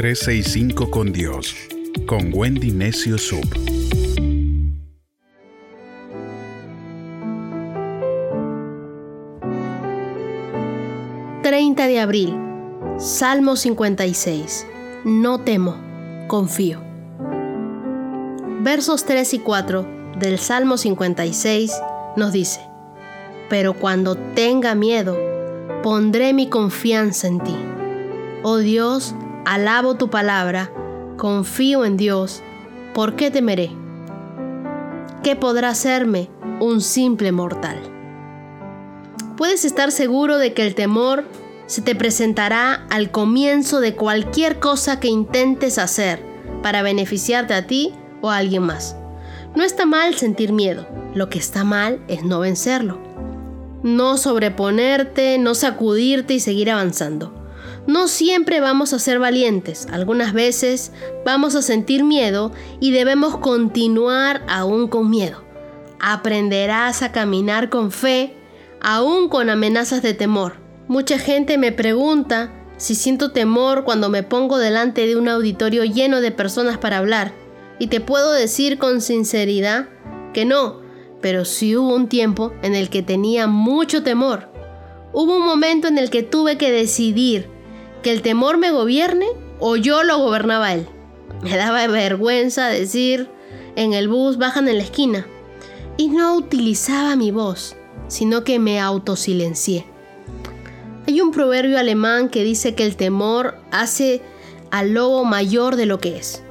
365 con Dios, con Wendy Necio Sub. ...30 de abril... ...Salmo 56... ...no temo, confío... ...versos 3 y 4... ...del Salmo 56... ...nos dice... ...pero cuando tenga miedo... ...pondré mi confianza en ti... Oh Dios, alabo tu palabra, confío en Dios, ¿por qué temeré? ¿Qué podrá hacerme un simple mortal? Puedes estar seguro de que el temor se te presentará al comienzo de cualquier cosa que intentes hacer para beneficiarte a ti o a alguien más. No está mal sentir miedo, lo que está mal es no vencerlo. No sobreponerte, no sacudirte y seguir avanzando. No siempre vamos a ser valientes, algunas veces vamos a sentir miedo y debemos continuar aún con miedo. Aprenderás a caminar con fe, aún con amenazas de temor. Mucha gente me pregunta si siento temor cuando me pongo delante de un auditorio lleno de personas para hablar. Y te puedo decir con sinceridad que no, pero sí hubo un tiempo en el que tenía mucho temor. Hubo un momento en el que tuve que decidir que el temor me gobierne o yo lo gobernaba él. Me daba vergüenza decir en el bus bajan en la esquina. Y no utilizaba mi voz, sino que me autosilencié. Hay un proverbio alemán que dice que el temor hace al lobo mayor de lo que es.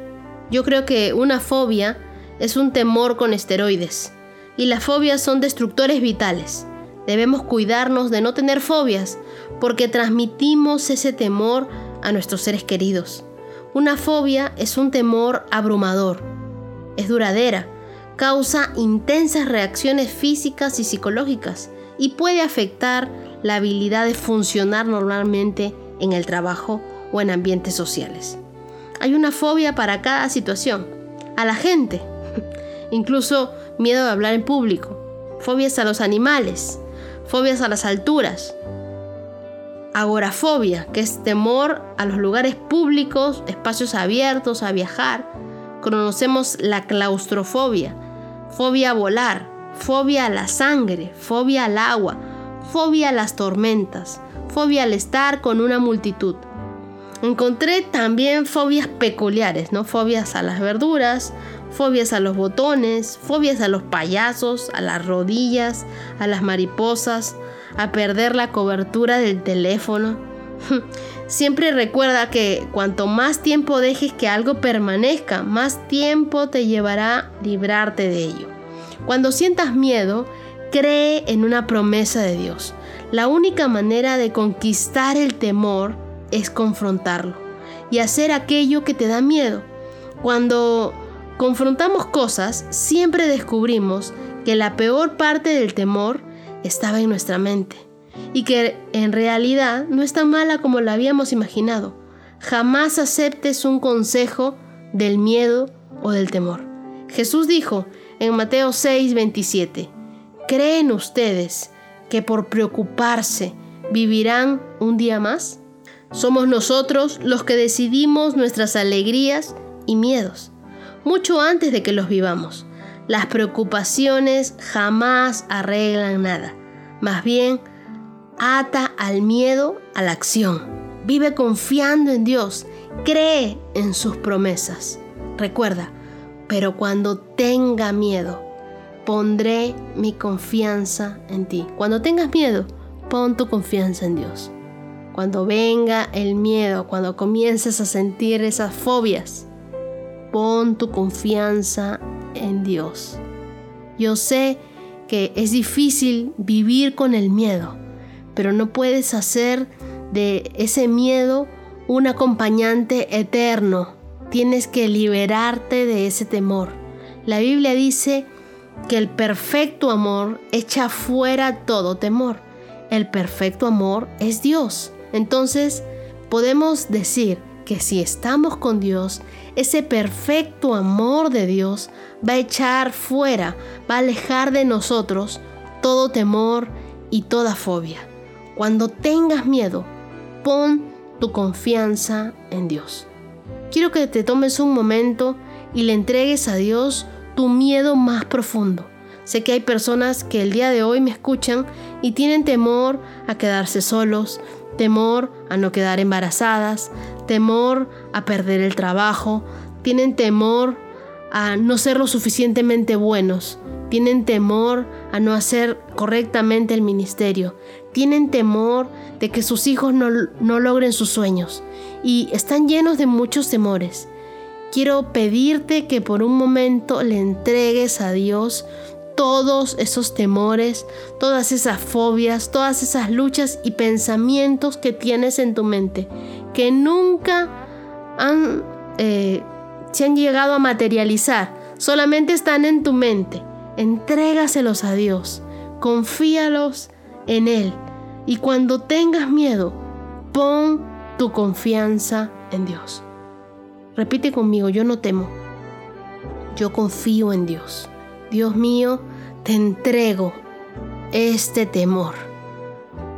Yo creo que una fobia es un temor con esteroides y las fobias son destructores vitales. Debemos cuidarnos de no tener fobias porque transmitimos ese temor a nuestros seres queridos. Una fobia es un temor abrumador, es duradera, causa intensas reacciones físicas y psicológicas y puede afectar la habilidad de funcionar normalmente en el trabajo o en ambientes sociales. Hay una fobia para cada situación, a la gente, incluso miedo de hablar en público, fobias a los animales, fobias a las alturas, agorafobia, que es temor a los lugares públicos, espacios abiertos, a viajar. Conocemos la claustrofobia, fobia a volar, fobia a la sangre, fobia al agua, fobia a las tormentas, fobia al estar con una multitud. Encontré también fobias peculiares, ¿no? Fobias a las verduras, fobias a los botones, fobias a los payasos, a las rodillas, a las mariposas, a perder la cobertura del teléfono. Siempre recuerda que cuanto más tiempo dejes que algo permanezca, más tiempo te llevará librarte de ello. Cuando sientas miedo, cree en una promesa de Dios. La única manera de conquistar el temor es confrontarlo y hacer aquello que te da miedo. Cuando confrontamos cosas, siempre descubrimos que la peor parte del temor estaba en nuestra mente y que en realidad no es tan mala como la habíamos imaginado. Jamás aceptes un consejo del miedo o del temor. Jesús dijo en Mateo 6, 27, ¿creen ustedes que por preocuparse vivirán un día más? Somos nosotros los que decidimos nuestras alegrías y miedos, mucho antes de que los vivamos. Las preocupaciones jamás arreglan nada. Más bien, ata al miedo a la acción. Vive confiando en Dios. Cree en sus promesas. Recuerda, pero cuando tenga miedo, pondré mi confianza en ti. Cuando tengas miedo, pon tu confianza en Dios. Cuando venga el miedo, cuando comiences a sentir esas fobias, pon tu confianza en Dios. Yo sé que es difícil vivir con el miedo, pero no puedes hacer de ese miedo un acompañante eterno. Tienes que liberarte de ese temor. La Biblia dice que el perfecto amor echa fuera todo temor. El perfecto amor es Dios. Entonces podemos decir que si estamos con Dios, ese perfecto amor de Dios va a echar fuera, va a alejar de nosotros todo temor y toda fobia. Cuando tengas miedo, pon tu confianza en Dios. quiero que te tomes un momento y le entregues a Dios tu miedo más profundo. Sé que hay personas que el día de hoy me escuchan y tienen temor a quedarse solos, temor a no quedar embarazadas, temor a perder el trabajo, tienen temor a no ser lo suficientemente buenos, tienen temor a no hacer correctamente el ministerio, tienen temor de que sus hijos no, no, logren sus sueños y están llenos de muchos temores. Quiero pedirte que por un momento le entregues a Dios todos esos temores, todas esas fobias, todas esas luchas y pensamientos que tienes en tu mente, que nunca han, eh, se han llegado a materializar, solamente están en tu mente. Entrégaselos a Dios, confíalos en Él y cuando tengas miedo, pon tu confianza en Dios. Repite conmigo, yo no temo, yo confío en Dios. Dios mío, te entrego este temor,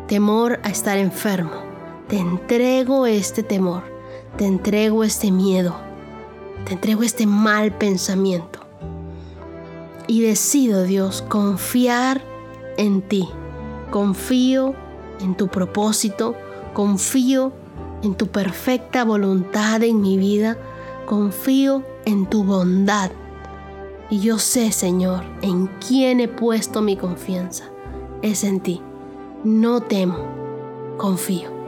temor a estar enfermo. Te entrego este temor, te entrego este miedo, te entrego este mal pensamiento y decido, Dios, confiar en ti. Confío en tu propósito, confío en tu perfecta voluntad en mi vida, confío en tu bondad. Y yo sé, Señor, en quién he puesto mi confianza. Es en ti. No temo, confío.